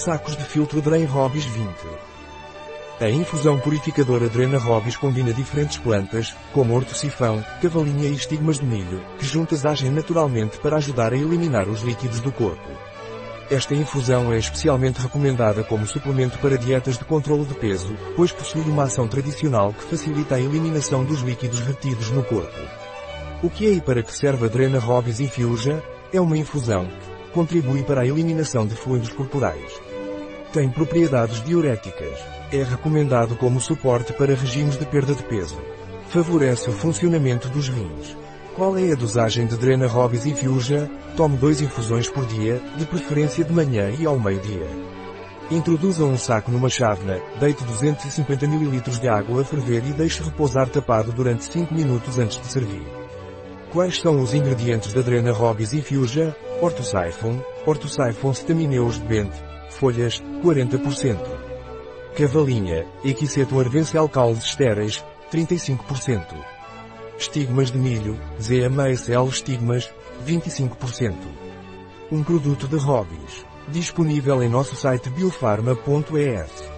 Sacos de filtro Drain Hobbies 20. A infusão purificadora Drena Hobbies combina diferentes plantas, como horto-sifão, cavalinha e estigmas de milho, que juntas agem naturalmente para ajudar a eliminar os líquidos do corpo. Esta infusão é especialmente recomendada como suplemento para dietas de controlo de peso, pois possui uma ação tradicional que facilita a eliminação dos líquidos retidos no corpo. O que é e para que serve a Drena Hobbies Infusa? É uma infusão que contribui para a eliminação de fluidos corporais. Tem propriedades diuréticas. É recomendado como suporte para regimes de perda de peso. Favorece o funcionamento dos rins. Qual é a dosagem de Drena Hobbies Infusa? Tome dois infusões por dia, de preferência de manhã e ao meio-dia. Introduza um saco numa chávena, deite 250 ml de água a ferver e deixe repousar tapado durante 5 minutos antes de servir. Quais são os ingredientes da Drena Hobbies Infusa? Ortosiphon, Ortosiphon Stamineus de Bente, folhas, 40%. Cavalinha, Equisetum arvense alcaldes estéreis, 35%. Estigmas de milho, ZMSL estigmas, 25%. Um produto de hobbies. Disponível em nosso site biofarma.es.